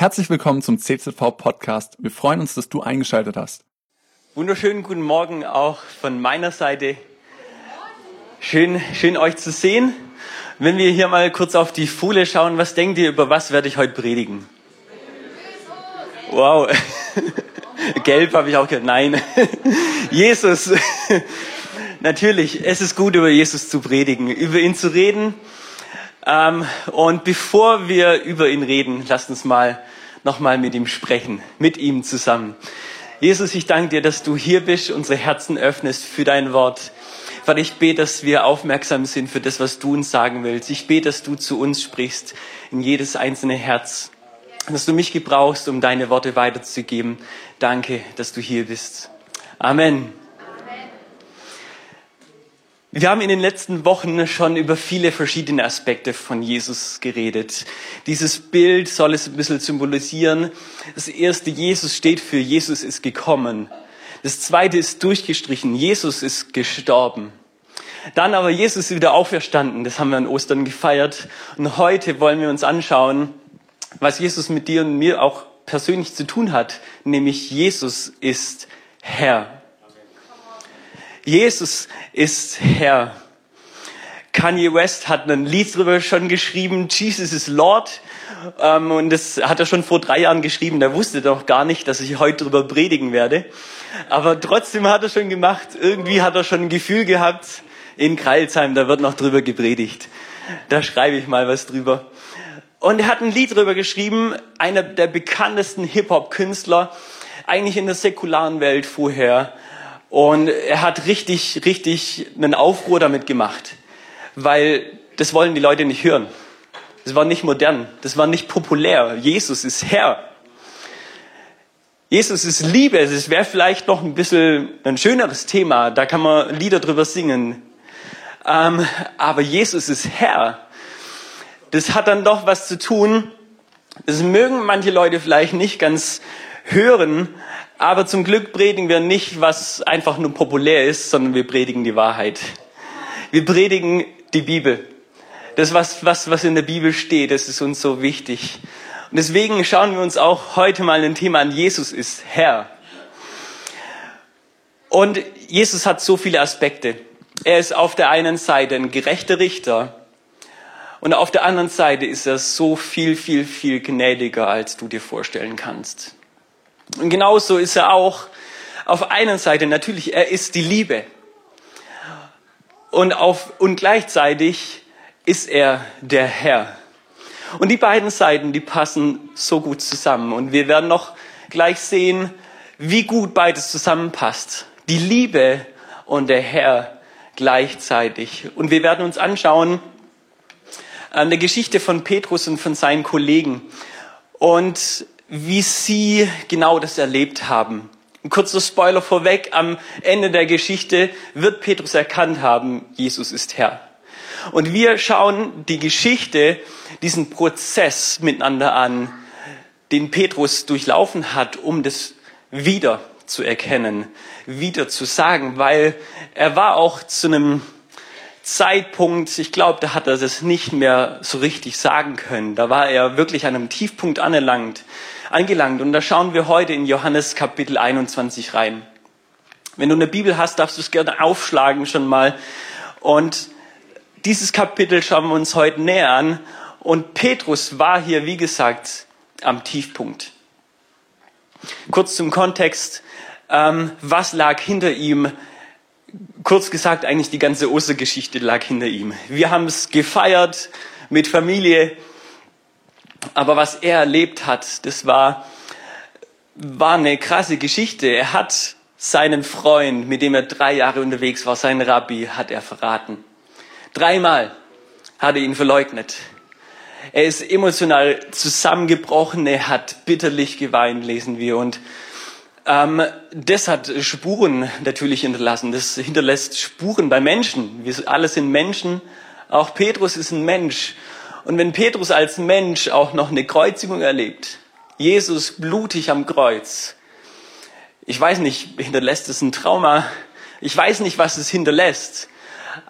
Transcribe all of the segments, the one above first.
Herzlich willkommen zum CZV Podcast. Wir freuen uns, dass du eingeschaltet hast. Wunderschönen guten Morgen auch von meiner Seite. Schön, schön euch zu sehen. Wenn wir hier mal kurz auf die Folie schauen, was denkt ihr, über was werde ich heute predigen? Wow. Gelb habe ich auch gehört. Nein. Jesus. Natürlich, es ist gut, über Jesus zu predigen, über ihn zu reden. Ähm, und bevor wir über ihn reden, lasst uns mal nochmal mit ihm sprechen, mit ihm zusammen. Jesus, ich danke dir, dass du hier bist, unsere Herzen öffnest für dein Wort. Vater, ich bete, dass wir aufmerksam sind für das, was du uns sagen willst. Ich bete, dass du zu uns sprichst, in jedes einzelne Herz. Dass du mich gebrauchst, um deine Worte weiterzugeben. Danke, dass du hier bist. Amen. Wir haben in den letzten Wochen schon über viele verschiedene Aspekte von Jesus geredet. Dieses Bild soll es ein bisschen symbolisieren. Das erste, Jesus steht für Jesus ist gekommen. Das zweite ist durchgestrichen. Jesus ist gestorben. Dann aber Jesus ist wieder auferstanden. Das haben wir an Ostern gefeiert. Und heute wollen wir uns anschauen, was Jesus mit dir und mir auch persönlich zu tun hat. Nämlich Jesus ist Herr. Jesus ist Herr. Kanye West hat ein Lied darüber schon geschrieben, Jesus is Lord. Ähm, und das hat er schon vor drei Jahren geschrieben. Der wusste doch gar nicht, dass ich heute darüber predigen werde. Aber trotzdem hat er schon gemacht. Irgendwie hat er schon ein Gefühl gehabt, in Kreilsheim, da wird noch drüber gepredigt. Da schreibe ich mal was drüber. Und er hat ein Lied drüber geschrieben, einer der bekanntesten Hip-Hop-Künstler, eigentlich in der säkularen Welt vorher. Und er hat richtig, richtig einen Aufruhr damit gemacht, weil das wollen die Leute nicht hören. Das war nicht modern, das war nicht populär. Jesus ist Herr. Jesus ist Liebe. Es wäre vielleicht noch ein bisschen ein schöneres Thema. Da kann man Lieder drüber singen. Ähm, aber Jesus ist Herr. Das hat dann doch was zu tun. Das mögen manche Leute vielleicht nicht ganz hören, aber zum Glück predigen wir nicht, was einfach nur populär ist, sondern wir predigen die Wahrheit. Wir predigen die Bibel. Das, was, was, was in der Bibel steht, das ist uns so wichtig. Und deswegen schauen wir uns auch heute mal ein Thema an. Jesus ist Herr. Und Jesus hat so viele Aspekte. Er ist auf der einen Seite ein gerechter Richter und auf der anderen Seite ist er so viel, viel, viel gnädiger, als du dir vorstellen kannst. Und genauso ist er auch auf einer Seite natürlich, er ist die Liebe. Und, auf, und gleichzeitig ist er der Herr. Und die beiden Seiten, die passen so gut zusammen. Und wir werden noch gleich sehen, wie gut beides zusammenpasst. Die Liebe und der Herr gleichzeitig. Und wir werden uns anschauen, eine Geschichte von Petrus und von seinen Kollegen. Und wie sie genau das erlebt haben. Ein kurzer Spoiler vorweg, am Ende der Geschichte wird Petrus erkannt haben, Jesus ist Herr. Und wir schauen die Geschichte, diesen Prozess miteinander an, den Petrus durchlaufen hat, um das wieder zu erkennen, wieder zu sagen, weil er war auch zu einem Zeitpunkt, ich glaube, da hat er das nicht mehr so richtig sagen können. Da war er wirklich an einem Tiefpunkt angelangt angelangt. Und da schauen wir heute in Johannes Kapitel 21 rein. Wenn du eine Bibel hast, darfst du es gerne aufschlagen schon mal. Und dieses Kapitel schauen wir uns heute näher an. Und Petrus war hier, wie gesagt, am Tiefpunkt. Kurz zum Kontext. Ähm, was lag hinter ihm? Kurz gesagt, eigentlich die ganze Ostergeschichte lag hinter ihm. Wir haben es gefeiert mit Familie. Aber was er erlebt hat, das war, war eine krasse Geschichte. Er hat seinen Freund, mit dem er drei Jahre unterwegs war, seinen Rabbi, hat er verraten. Dreimal hat er ihn verleugnet. Er ist emotional zusammengebrochen, er hat bitterlich geweint, lesen wir. Und ähm, das hat Spuren natürlich hinterlassen. Das hinterlässt Spuren bei Menschen. Wir alle sind Menschen. Auch Petrus ist ein Mensch. Und wenn Petrus als Mensch auch noch eine Kreuzigung erlebt, Jesus blutig am Kreuz, ich weiß nicht, hinterlässt es ein Trauma, ich weiß nicht, was es hinterlässt,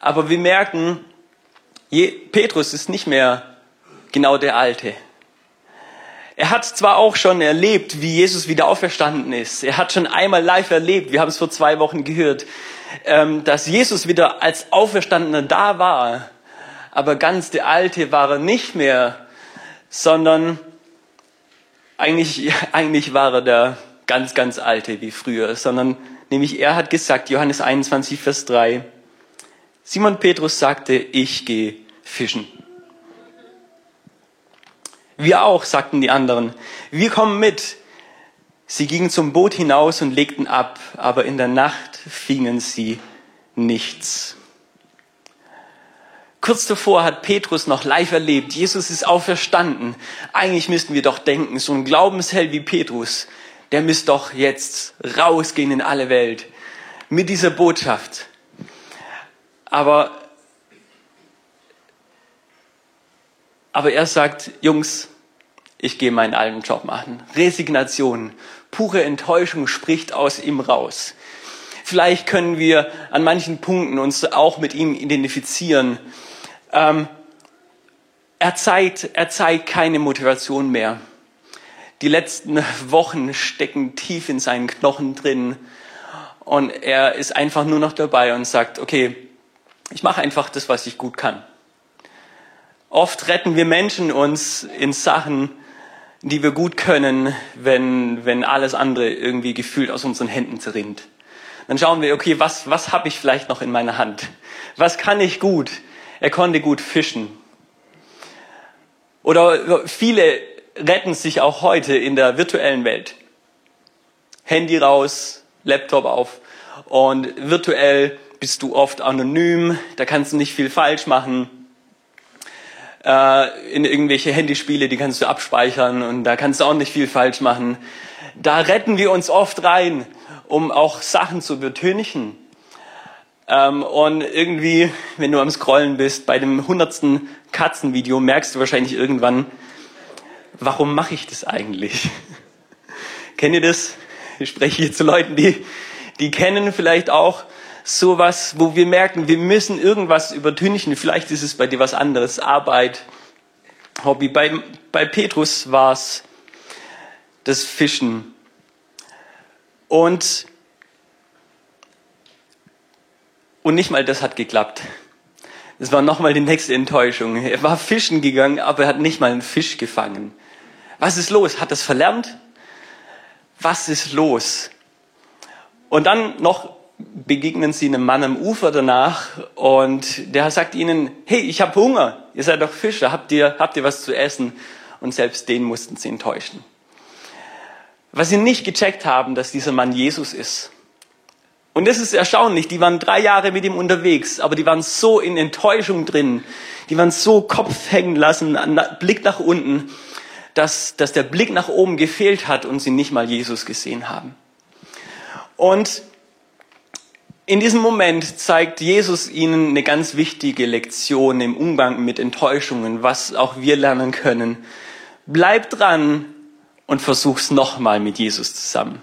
aber wir merken, Petrus ist nicht mehr genau der Alte. Er hat zwar auch schon erlebt, wie Jesus wieder auferstanden ist. Er hat schon einmal live erlebt, wir haben es vor zwei Wochen gehört, ähm, dass Jesus wieder als Auferstandener da war. Aber ganz der Alte war er nicht mehr, sondern eigentlich, eigentlich war er der ganz, ganz Alte wie früher, sondern nämlich er hat gesagt, Johannes 21, Vers 3, Simon Petrus sagte, ich gehe fischen. Wir auch, sagten die anderen. Wir kommen mit. Sie gingen zum Boot hinaus und legten ab, aber in der Nacht fingen sie nichts. Kurz davor hat Petrus noch live erlebt, Jesus ist auferstanden. Eigentlich müssten wir doch denken, so ein Glaubensheld wie Petrus, der müsste doch jetzt rausgehen in alle Welt mit dieser Botschaft. Aber, aber er sagt, Jungs, ich gehe meinen alten Job machen. Resignation, pure Enttäuschung spricht aus ihm raus. Vielleicht können wir an manchen Punkten uns auch mit ihm identifizieren. Ähm, er, zeigt, er zeigt keine Motivation mehr. Die letzten Wochen stecken tief in seinen Knochen drin und er ist einfach nur noch dabei und sagt, okay, ich mache einfach das, was ich gut kann. Oft retten wir Menschen uns in Sachen, die wir gut können, wenn, wenn alles andere irgendwie gefühlt aus unseren Händen zerrinnt. Dann schauen wir, okay, was, was habe ich vielleicht noch in meiner Hand? Was kann ich gut? Er konnte gut fischen. Oder viele retten sich auch heute in der virtuellen Welt. Handy raus, Laptop auf und virtuell bist du oft anonym, da kannst du nicht viel falsch machen. Äh, in irgendwelche Handyspiele, die kannst du abspeichern und da kannst du auch nicht viel falsch machen. Da retten wir uns oft rein, um auch Sachen zu übertönigen. Ähm, und irgendwie, wenn du am Scrollen bist, bei dem hundertsten Katzenvideo merkst du wahrscheinlich irgendwann, warum mache ich das eigentlich? Kennt ihr das? Ich spreche hier zu Leuten, die, die kennen vielleicht auch sowas, wo wir merken, wir müssen irgendwas übertünchen. Vielleicht ist es bei dir was anderes. Arbeit, Hobby. Bei, bei Petrus war es das Fischen. Und, und nicht mal das hat geklappt. Das war nochmal die nächste Enttäuschung. Er war fischen gegangen, aber er hat nicht mal einen Fisch gefangen. Was ist los? Hat das verlernt? Was ist los? Und dann noch begegnen sie einem Mann am Ufer danach und der sagt ihnen, hey, ich habe Hunger, ihr seid doch Fischer, habt ihr, habt ihr was zu essen? Und selbst den mussten sie enttäuschen. Was sie nicht gecheckt haben, dass dieser Mann Jesus ist. Und das ist erstaunlich, die waren drei Jahre mit ihm unterwegs, aber die waren so in Enttäuschung drin, die waren so Kopf hängen lassen, Blick nach unten, dass, dass der Blick nach oben gefehlt hat und sie nicht mal Jesus gesehen haben. Und in diesem Moment zeigt Jesus ihnen eine ganz wichtige Lektion im Umgang mit Enttäuschungen, was auch wir lernen können. Bleib dran und versuch's nochmal mit Jesus zusammen.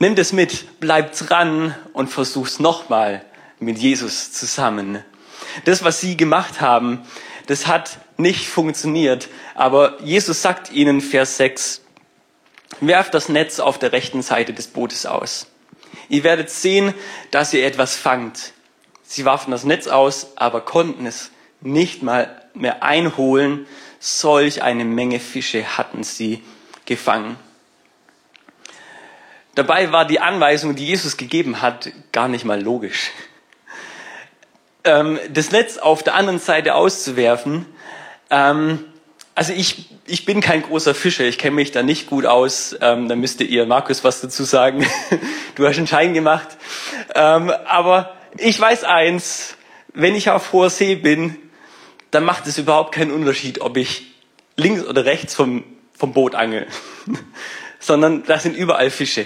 Nimm das mit, bleib dran und versuch's nochmal mit Jesus zusammen. Das, was sie gemacht haben, das hat nicht funktioniert, aber Jesus sagt ihnen, Vers 6, werft das Netz auf der rechten Seite des Bootes aus. Ihr werdet sehen, dass ihr etwas fangt. Sie warfen das Netz aus, aber konnten es nicht mal mehr einholen. Solch eine Menge Fische hatten sie gefangen. Dabei war die Anweisung, die Jesus gegeben hat, gar nicht mal logisch. Ähm, das Netz auf der anderen Seite auszuwerfen, ähm, also ich, ich bin kein großer Fischer, ich kenne mich da nicht gut aus. Ähm, da müsste ihr Markus was dazu sagen. du hast einen Schein gemacht. Ähm, aber ich weiß eins, wenn ich auf hoher See bin, dann macht es überhaupt keinen Unterschied, ob ich links oder rechts vom, vom Boot angel. Sondern da sind überall Fische.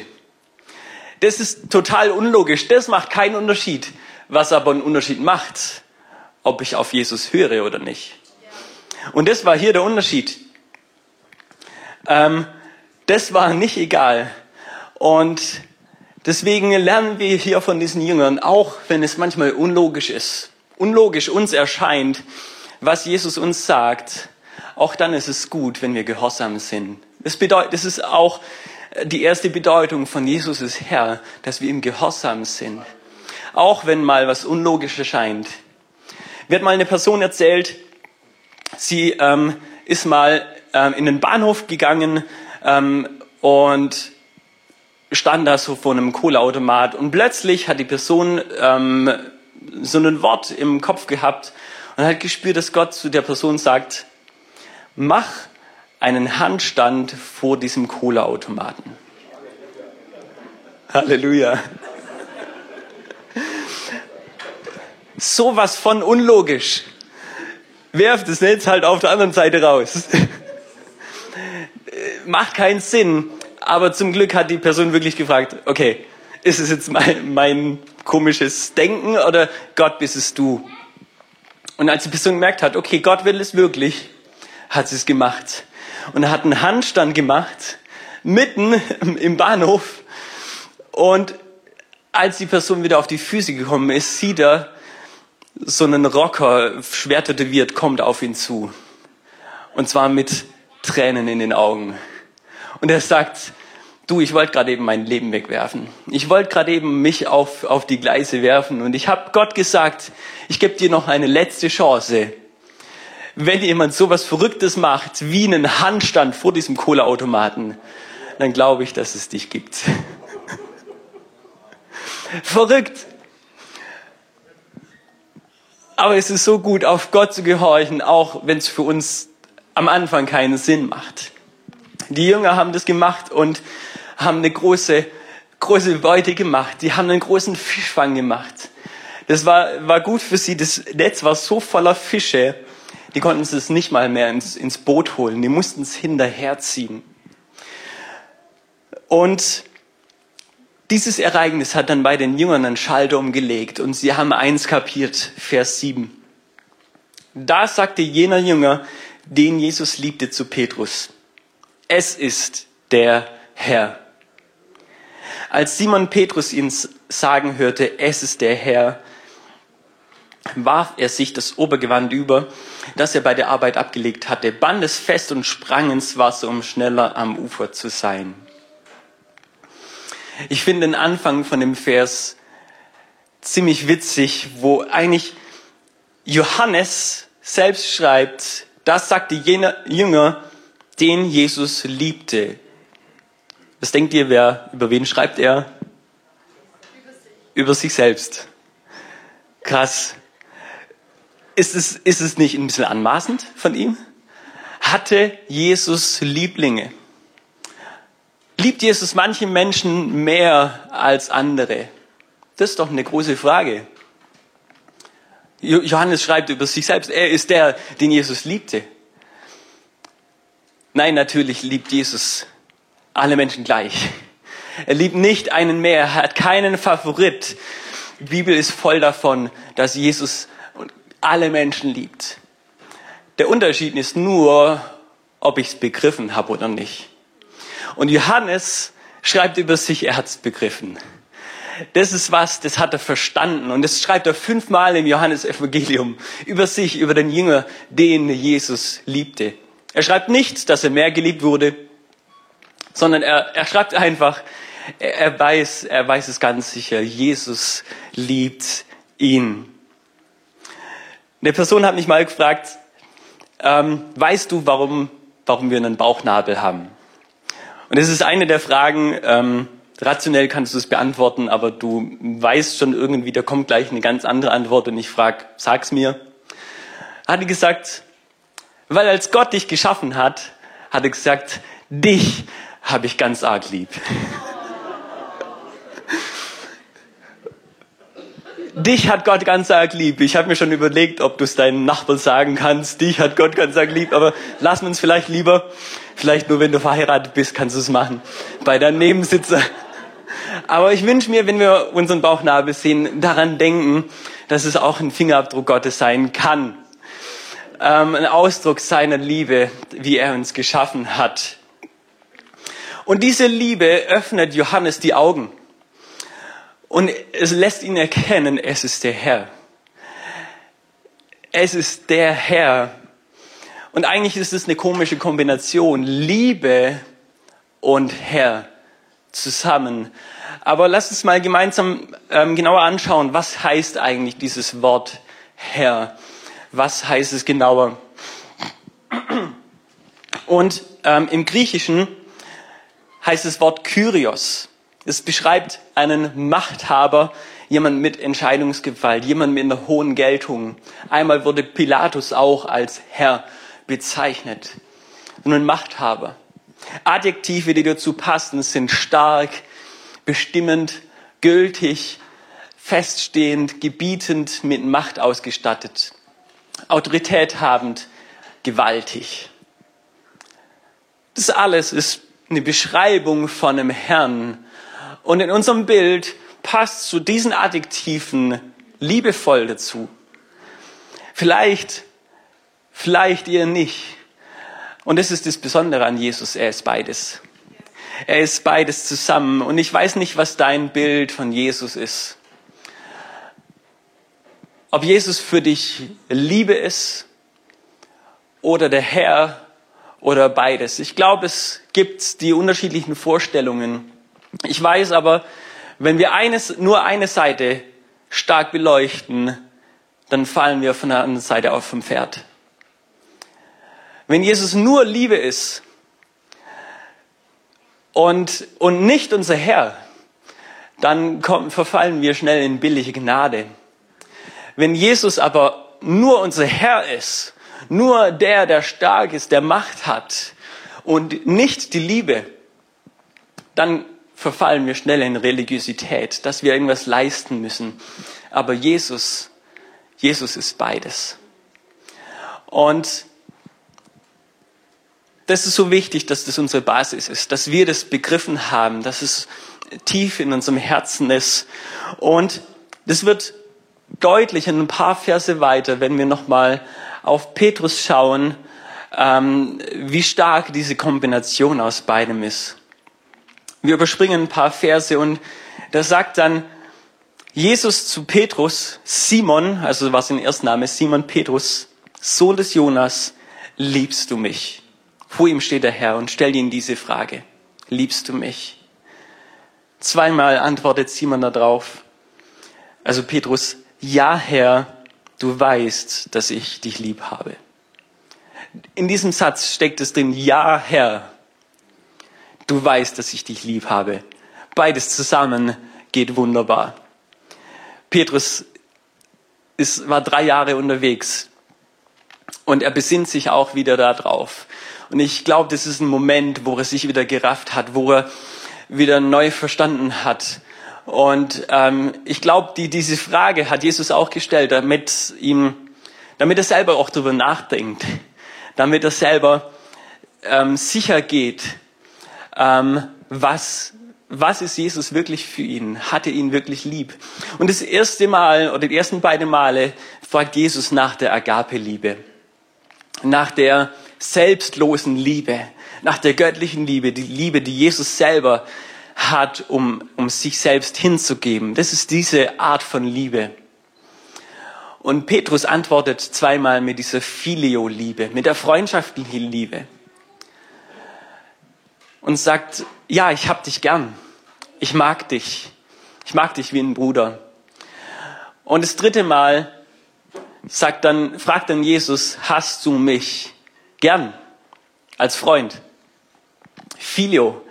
Das ist total unlogisch. Das macht keinen Unterschied. Was aber einen Unterschied macht, ob ich auf Jesus höre oder nicht. Und das war hier der Unterschied. Ähm, das war nicht egal. Und deswegen lernen wir hier von diesen Jüngern, auch wenn es manchmal unlogisch ist, unlogisch uns erscheint, was Jesus uns sagt, auch dann ist es gut, wenn wir gehorsam sind. Das bedeutet, das ist auch die erste Bedeutung von Jesus ist Herr, dass wir ihm gehorsam sind. Auch wenn mal was unlogisch erscheint. Wird mal eine Person erzählt, sie ähm, ist mal ähm, in den Bahnhof gegangen ähm, und stand da so vor einem Kohleautomat und plötzlich hat die Person ähm, so ein Wort im Kopf gehabt und hat gespürt, dass Gott zu der Person sagt, mach einen Handstand vor diesem Kohleautomaten. Halleluja. Sowas von unlogisch. Werft das Netz halt auf der anderen Seite raus. Macht keinen Sinn. Aber zum Glück hat die Person wirklich gefragt, okay, ist es jetzt mein, mein komisches Denken oder Gott bist es du? Und als die Person gemerkt hat, okay, Gott will es wirklich, hat sie es gemacht. Und hat einen Handstand gemacht, mitten im Bahnhof. Und als die Person wieder auf die Füße gekommen ist, sieht er, so einen Rocker, schwer tätowiert, kommt auf ihn zu. Und zwar mit Tränen in den Augen. Und er sagt, du, ich wollte gerade eben mein Leben wegwerfen. Ich wollte gerade eben mich auf, auf die Gleise werfen. Und ich habe Gott gesagt, ich gebe dir noch eine letzte Chance. Wenn jemand sowas Verrücktes macht, wie einen Handstand vor diesem Kohleautomaten, dann glaube ich, dass es dich gibt. Verrückt. Aber es ist so gut, auf Gott zu gehorchen, auch wenn es für uns am Anfang keinen Sinn macht. Die Jünger haben das gemacht und haben eine große, große Beute gemacht. Die haben einen großen Fischfang gemacht. Das war, war gut für sie. Das Netz war so voller Fische, die konnten es nicht mal mehr ins, ins Boot holen. Die mussten es hinterherziehen. Und dieses Ereignis hat dann bei den Jüngern einen Schalter umgelegt und sie haben eins kapiert, Vers 7. Da sagte jener Jünger, den Jesus liebte, zu Petrus, es ist der Herr. Als Simon Petrus ihn sagen hörte, es ist der Herr, warf er sich das Obergewand über, das er bei der Arbeit abgelegt hatte, band es fest und sprang ins Wasser, um schneller am Ufer zu sein. Ich finde den Anfang von dem Vers ziemlich witzig, wo eigentlich Johannes selbst schreibt, das sagte jener Jünger, den Jesus liebte. Was denkt ihr, wer, über wen schreibt er? Über sich, selbst. Krass. Ist es, ist es nicht ein bisschen anmaßend von ihm? Hatte Jesus Lieblinge? Liebt Jesus manche Menschen mehr als andere? Das ist doch eine große Frage. Johannes schreibt über sich selbst, er ist der, den Jesus liebte. Nein, natürlich liebt Jesus alle Menschen gleich. Er liebt nicht einen mehr, er hat keinen Favorit. Die Bibel ist voll davon, dass Jesus alle Menschen liebt. Der Unterschied ist nur, ob ich es begriffen habe oder nicht. Und Johannes schreibt über sich, er hat es begriffen. Das ist was, das hat er verstanden. Und das schreibt er fünfmal im Johannesevangelium über sich, über den Jünger, den Jesus liebte. Er schreibt nicht, dass er mehr geliebt wurde, sondern er, er schreibt einfach, er, er weiß, er weiß es ganz sicher, Jesus liebt ihn. Eine Person hat mich mal gefragt, ähm, weißt du, warum, warum wir einen Bauchnabel haben? Und das ist eine der Fragen, ähm, rationell kannst du es beantworten, aber du weißt schon irgendwie, da kommt gleich eine ganz andere Antwort und ich frage, sag's mir. Hat er gesagt, weil als Gott dich geschaffen hat, hat er gesagt, dich habe ich ganz arg lieb. Dich hat Gott ganz arg lieb. Ich habe mir schon überlegt, ob du es deinen Nachbarn sagen kannst. Dich hat Gott ganz arg lieb. Aber lass uns vielleicht lieber, vielleicht nur wenn du verheiratet bist, kannst du es machen. Bei deinem Nebensitzer. Aber ich wünsche mir, wenn wir unseren Bauchnabel sehen, daran denken, dass es auch ein Fingerabdruck Gottes sein kann. Ähm, ein Ausdruck seiner Liebe, wie er uns geschaffen hat. Und diese Liebe öffnet Johannes die Augen. Und es lässt ihn erkennen, es ist der Herr. Es ist der Herr. Und eigentlich ist es eine komische Kombination, Liebe und Herr zusammen. Aber lass uns mal gemeinsam ähm, genauer anschauen, was heißt eigentlich dieses Wort Herr? Was heißt es genauer? Und ähm, im Griechischen heißt das Wort Kyrios. Es beschreibt einen Machthaber, jemand mit Entscheidungsgewalt, jemand mit einer hohen Geltung. Einmal wurde Pilatus auch als Herr bezeichnet. Und ein Machthaber. Adjektive, die dazu passen, sind stark, bestimmend, gültig, feststehend, gebietend, mit Macht ausgestattet, Autorität habend, gewaltig. Das alles ist eine Beschreibung von einem Herrn. Und in unserem Bild passt zu diesen Adjektiven liebevoll dazu. Vielleicht, vielleicht ihr nicht. Und das ist das Besondere an Jesus, er ist beides. Er ist beides zusammen. Und ich weiß nicht, was dein Bild von Jesus ist. Ob Jesus für dich Liebe ist oder der Herr oder beides. Ich glaube, es gibt die unterschiedlichen Vorstellungen. Ich weiß aber, wenn wir eines, nur eine Seite stark beleuchten, dann fallen wir von der anderen Seite auf vom Pferd. Wenn Jesus nur Liebe ist und, und nicht unser Herr, dann kommen, verfallen wir schnell in billige Gnade. Wenn Jesus aber nur unser Herr ist nur der, der stark ist, der Macht hat und nicht die Liebe, dann verfallen wir schnell in Religiosität, dass wir irgendwas leisten müssen. Aber Jesus, Jesus ist beides. Und das ist so wichtig, dass das unsere Basis ist, dass wir das begriffen haben, dass es tief in unserem Herzen ist. Und das wird deutlich in ein paar Verse weiter, wenn wir nochmal auf Petrus schauen, ähm, wie stark diese Kombination aus beidem ist. Wir überspringen ein paar Verse und da sagt dann Jesus zu Petrus, Simon, also was sein Erstname, Simon Petrus, Sohn des Jonas, liebst du mich? Vor ihm steht der Herr und stellt ihm diese Frage. Liebst du mich? Zweimal antwortet Simon darauf. Also Petrus, ja Herr, du weißt, dass ich dich lieb habe. In diesem Satz steckt es drin, ja Herr, du weißt, dass ich dich lieb habe. Beides zusammen geht wunderbar. Petrus ist, war drei Jahre unterwegs und er besinnt sich auch wieder darauf. Und ich glaube, das ist ein Moment, wo er sich wieder gerafft hat, wo er wieder neu verstanden hat, und ähm, ich glaube, die, diese Frage hat Jesus auch gestellt, damit, ihm, damit er selber auch darüber nachdenkt, damit er selber ähm, sicher geht, ähm, was, was ist Jesus wirklich für ihn? Hat er ihn wirklich lieb? Und das erste Mal oder die ersten beiden Male fragt Jesus nach der Agape-Liebe, nach der selbstlosen Liebe, nach der göttlichen Liebe, die Liebe, die Jesus selber hat, um, um sich selbst hinzugeben. Das ist diese Art von Liebe. Und Petrus antwortet zweimal mit dieser Filio-Liebe, mit der freundschaftlichen Liebe. Und sagt, ja, ich hab dich gern. Ich mag dich. Ich mag dich wie ein Bruder. Und das dritte Mal sagt dann, fragt dann Jesus, hast du mich gern als Freund? Filio.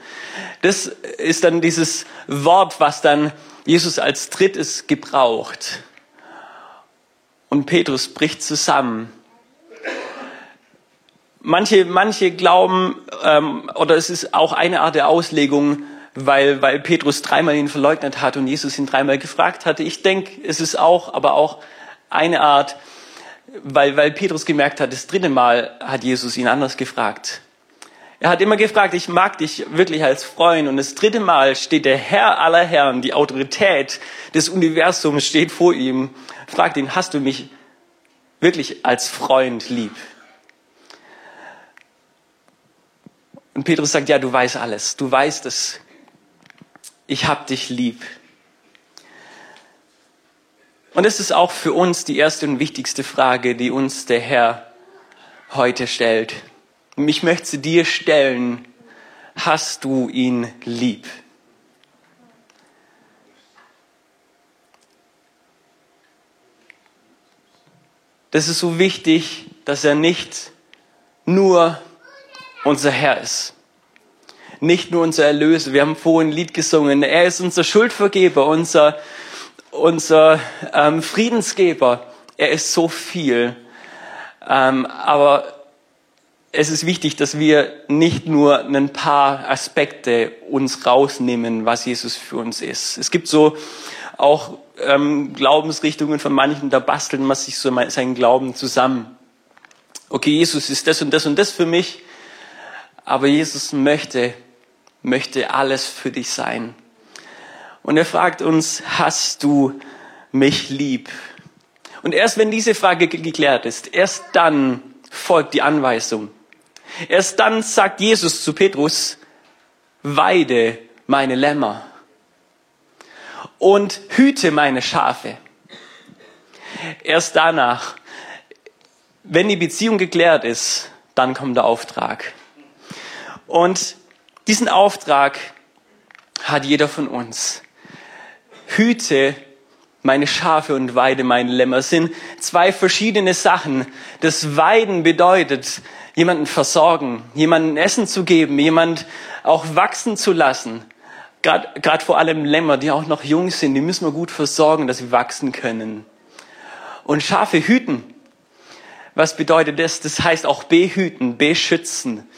Das ist dann dieses Wort, was dann Jesus als drittes gebraucht. Und Petrus bricht zusammen. Manche, manche glauben, ähm, oder es ist auch eine Art der Auslegung, weil, weil Petrus dreimal ihn verleugnet hat und Jesus ihn dreimal gefragt hatte. Ich denke, es ist auch, aber auch eine Art, weil, weil Petrus gemerkt hat, das dritte Mal hat Jesus ihn anders gefragt. Er hat immer gefragt, ich mag dich wirklich als Freund. Und das dritte Mal steht der Herr aller Herren, die Autorität des Universums steht vor ihm, fragt ihn, hast du mich wirklich als Freund lieb? Und Petrus sagt, ja, du weißt alles. Du weißt es. Ich hab dich lieb. Und es ist auch für uns die erste und wichtigste Frage, die uns der Herr heute stellt. Ich möchte sie dir stellen. Hast du ihn lieb? Das ist so wichtig, dass er nicht nur unser Herr ist. Nicht nur unser Erlöser. Wir haben vorhin ein Lied gesungen. Er ist unser Schuldvergeber, unser, unser ähm, Friedensgeber. Er ist so viel. Ähm, aber es ist wichtig, dass wir nicht nur ein paar Aspekte uns rausnehmen, was Jesus für uns ist. Es gibt so auch ähm, Glaubensrichtungen von manchen, da basteln man sich so seinen Glauben zusammen. Okay, Jesus ist das und das und das für mich, aber Jesus möchte, möchte alles für dich sein. Und er fragt uns, hast du mich lieb? Und erst wenn diese Frage geklärt ist, erst dann folgt die Anweisung. Erst dann sagt Jesus zu Petrus, weide meine Lämmer und hüte meine Schafe. Erst danach, wenn die Beziehung geklärt ist, dann kommt der Auftrag. Und diesen Auftrag hat jeder von uns. Hüte meine Schafe und weide meine Lämmer. Sind zwei verschiedene Sachen. Das Weiden bedeutet, jemanden versorgen, jemanden Essen zu geben, jemand auch wachsen zu lassen. Gerade vor allem Lämmer, die auch noch jung sind, die müssen wir gut versorgen, dass sie wachsen können. Und Schafe hüten. Was bedeutet das? Das heißt auch behüten, beschützen,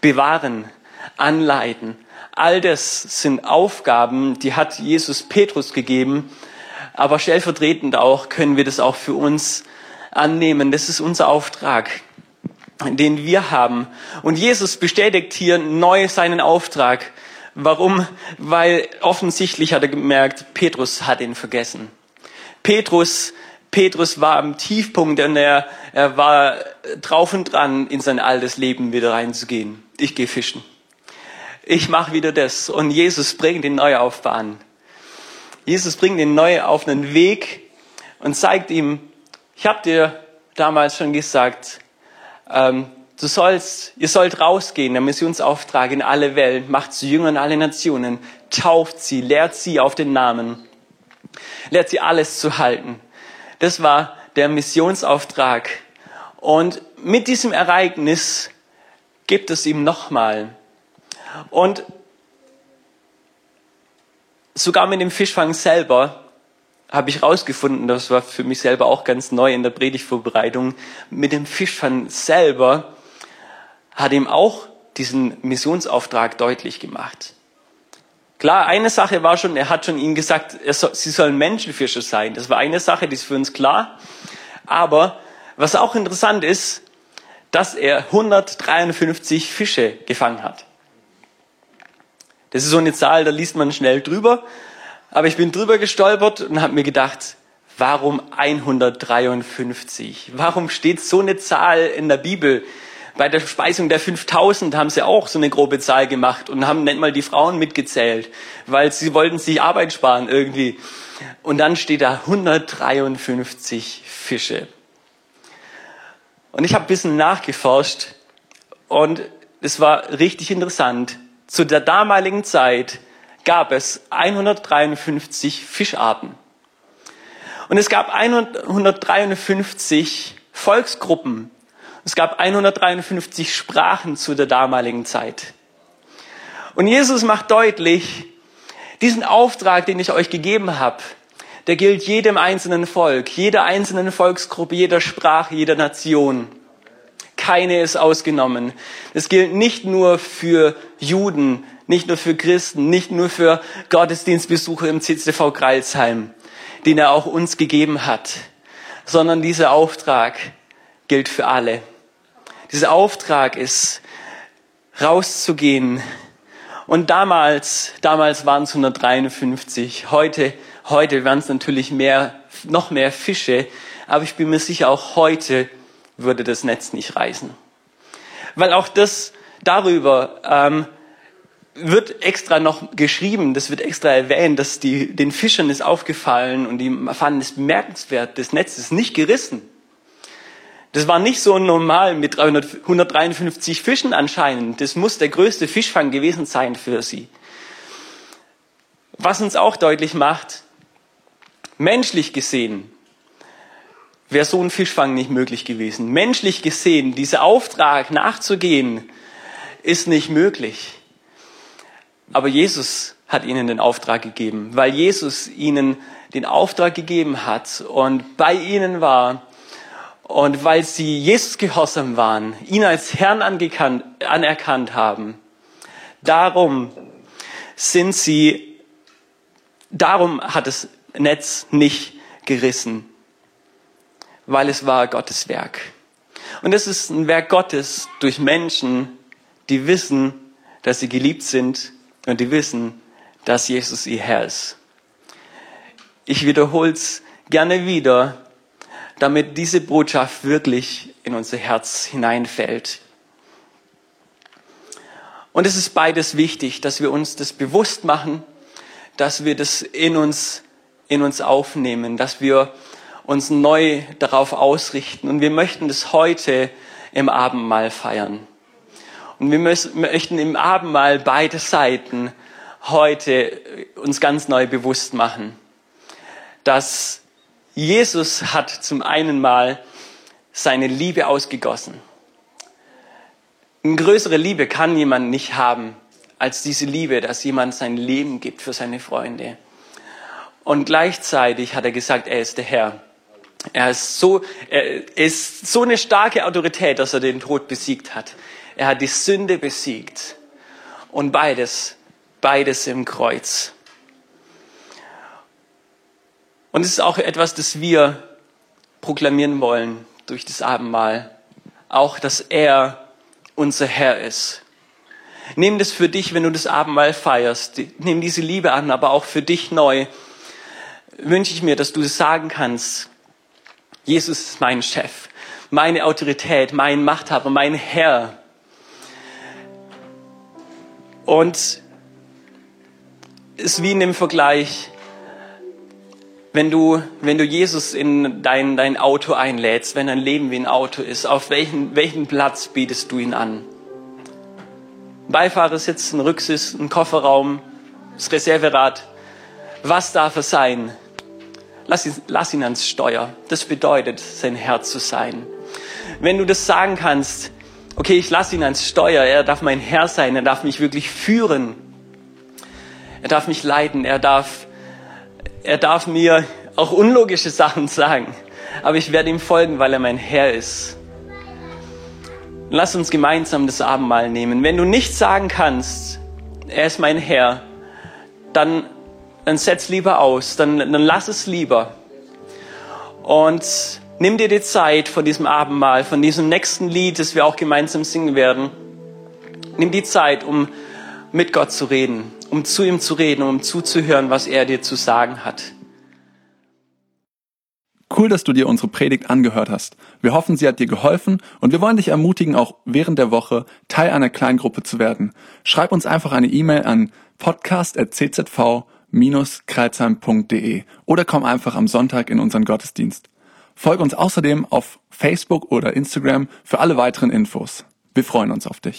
bewahren, anleiten. All das sind Aufgaben, die hat Jesus Petrus gegeben. Aber stellvertretend auch können wir das auch für uns annehmen. Das ist unser Auftrag den wir haben. Und Jesus bestätigt hier neu seinen Auftrag. Warum? Weil offensichtlich hat er gemerkt, Petrus hat ihn vergessen. Petrus, Petrus war am Tiefpunkt und er, er war drauf und dran, in sein altes Leben wieder reinzugehen. Ich gehe fischen. Ich mache wieder das. Und Jesus bringt ihn neu auf Bahn. Jesus bringt ihn neu auf einen Weg und zeigt ihm, ich habe dir damals schon gesagt, ähm, du sollst, ihr sollt rausgehen, der Missionsauftrag in alle Welt, macht zu Jüngern alle Nationen, tauft sie, lehrt sie auf den Namen, lehrt sie alles zu halten. Das war der Missionsauftrag. Und mit diesem Ereignis gibt es ihm nochmal. Und sogar mit dem Fischfang selber habe ich rausgefunden, das war für mich selber auch ganz neu in der Predigtvorbereitung, mit dem Fischfang selber hat ihm auch diesen Missionsauftrag deutlich gemacht. Klar, eine Sache war schon, er hat schon ihnen gesagt, soll, sie sollen Menschenfischer sein. Das war eine Sache, die ist für uns klar. Aber was auch interessant ist, dass er 153 Fische gefangen hat. Das ist so eine Zahl, da liest man schnell drüber. Aber ich bin drüber gestolpert und habe mir gedacht, warum 153? Warum steht so eine Zahl in der Bibel? Bei der Speisung der 5000 haben sie auch so eine grobe Zahl gemacht und haben nicht mal die Frauen mitgezählt, weil sie wollten sich Arbeit sparen irgendwie. Und dann steht da 153 Fische. Und ich habe ein bisschen nachgeforscht und es war richtig interessant. Zu der damaligen Zeit gab es 153 Fischarten. Und es gab 153 Volksgruppen. Es gab 153 Sprachen zu der damaligen Zeit. Und Jesus macht deutlich, diesen Auftrag, den ich euch gegeben habe, der gilt jedem einzelnen Volk, jeder einzelnen Volksgruppe, jeder Sprache, jeder Nation. Keine ist ausgenommen. Das gilt nicht nur für Juden, nicht nur für Christen, nicht nur für Gottesdienstbesucher im CCV Kreilsheim, den er auch uns gegeben hat, sondern dieser Auftrag gilt für alle. Dieser Auftrag ist, rauszugehen. Und damals, damals waren es 153. Heute, heute waren es natürlich mehr, noch mehr Fische. Aber ich bin mir sicher, auch heute würde das Netz nicht reißen. Weil auch das darüber ähm, wird extra noch geschrieben, das wird extra erwähnt, dass die, den Fischern ist aufgefallen und die fanden es bemerkenswert, das Netz ist nicht gerissen. Das war nicht so normal mit 300, 153 Fischen anscheinend. Das muss der größte Fischfang gewesen sein für sie. Was uns auch deutlich macht, menschlich gesehen wäre so ein Fischfang nicht möglich gewesen. Menschlich gesehen, dieser Auftrag nachzugehen, ist nicht möglich. Aber Jesus hat ihnen den Auftrag gegeben, weil Jesus ihnen den Auftrag gegeben hat und bei ihnen war und weil sie Jesus gehorsam waren, ihn als Herrn anerkannt haben. Darum sind sie, darum hat das Netz nicht gerissen, weil es war Gottes Werk. Und es ist ein Werk Gottes durch Menschen, die wissen, dass sie geliebt sind und die wissen, dass Jesus ihr Herr ist. Ich wiederhole es gerne wieder, damit diese Botschaft wirklich in unser Herz hineinfällt. Und es ist beides wichtig, dass wir uns das bewusst machen, dass wir das in uns, in uns aufnehmen, dass wir uns neu darauf ausrichten. Und wir möchten das heute im Abendmahl feiern. Und wir möchten im Abendmahl beide Seiten heute uns ganz neu bewusst machen, dass Jesus hat zum einen mal seine Liebe ausgegossen. Eine größere Liebe kann jemand nicht haben als diese Liebe, dass jemand sein Leben gibt für seine Freunde. Und gleichzeitig hat er gesagt, er ist der Herr. Er ist so, er ist so eine starke Autorität, dass er den Tod besiegt hat. Er hat die Sünde besiegt. Und beides, beides im Kreuz. Und es ist auch etwas, das wir proklamieren wollen durch das Abendmahl. Auch, dass er unser Herr ist. Nimm das für dich, wenn du das Abendmahl feierst. Nimm diese Liebe an, aber auch für dich neu. Wünsche ich mir, dass du das sagen kannst. Jesus ist mein Chef, meine Autorität, mein Machthaber, mein Herr. Und es ist wie in dem Vergleich, wenn du, wenn du Jesus in dein, dein Auto einlädst, wenn dein Leben wie ein Auto ist, auf welchen, welchen Platz bietest du ihn an? Beifahrersitz, ein Rücksitz, ein Kofferraum, das Reserverad. Was darf es sein? Lass ihn, lass ihn ans Steuer. Das bedeutet, sein Herr zu sein. Wenn du das sagen kannst, okay, ich lasse ihn ans Steuer, er darf mein Herr sein, er darf mich wirklich führen. Er darf mich leiten, er darf er darf mir auch unlogische Sachen sagen, aber ich werde ihm folgen, weil er mein Herr ist. Lass uns gemeinsam das Abendmahl nehmen. Wenn du nicht sagen kannst, er ist mein Herr, dann, dann setz lieber aus, dann, dann lass es lieber. Und nimm dir die Zeit von diesem Abendmahl, von diesem nächsten Lied, das wir auch gemeinsam singen werden. Nimm die Zeit, um mit Gott zu reden um zu ihm zu reden, um zuzuhören, was er dir zu sagen hat. Cool, dass du dir unsere Predigt angehört hast. Wir hoffen, sie hat dir geholfen und wir wollen dich ermutigen, auch während der Woche Teil einer Kleingruppe zu werden. Schreib uns einfach eine E-Mail an podcast.czv-kreuzheim.de oder komm einfach am Sonntag in unseren Gottesdienst. Folge uns außerdem auf Facebook oder Instagram für alle weiteren Infos. Wir freuen uns auf dich.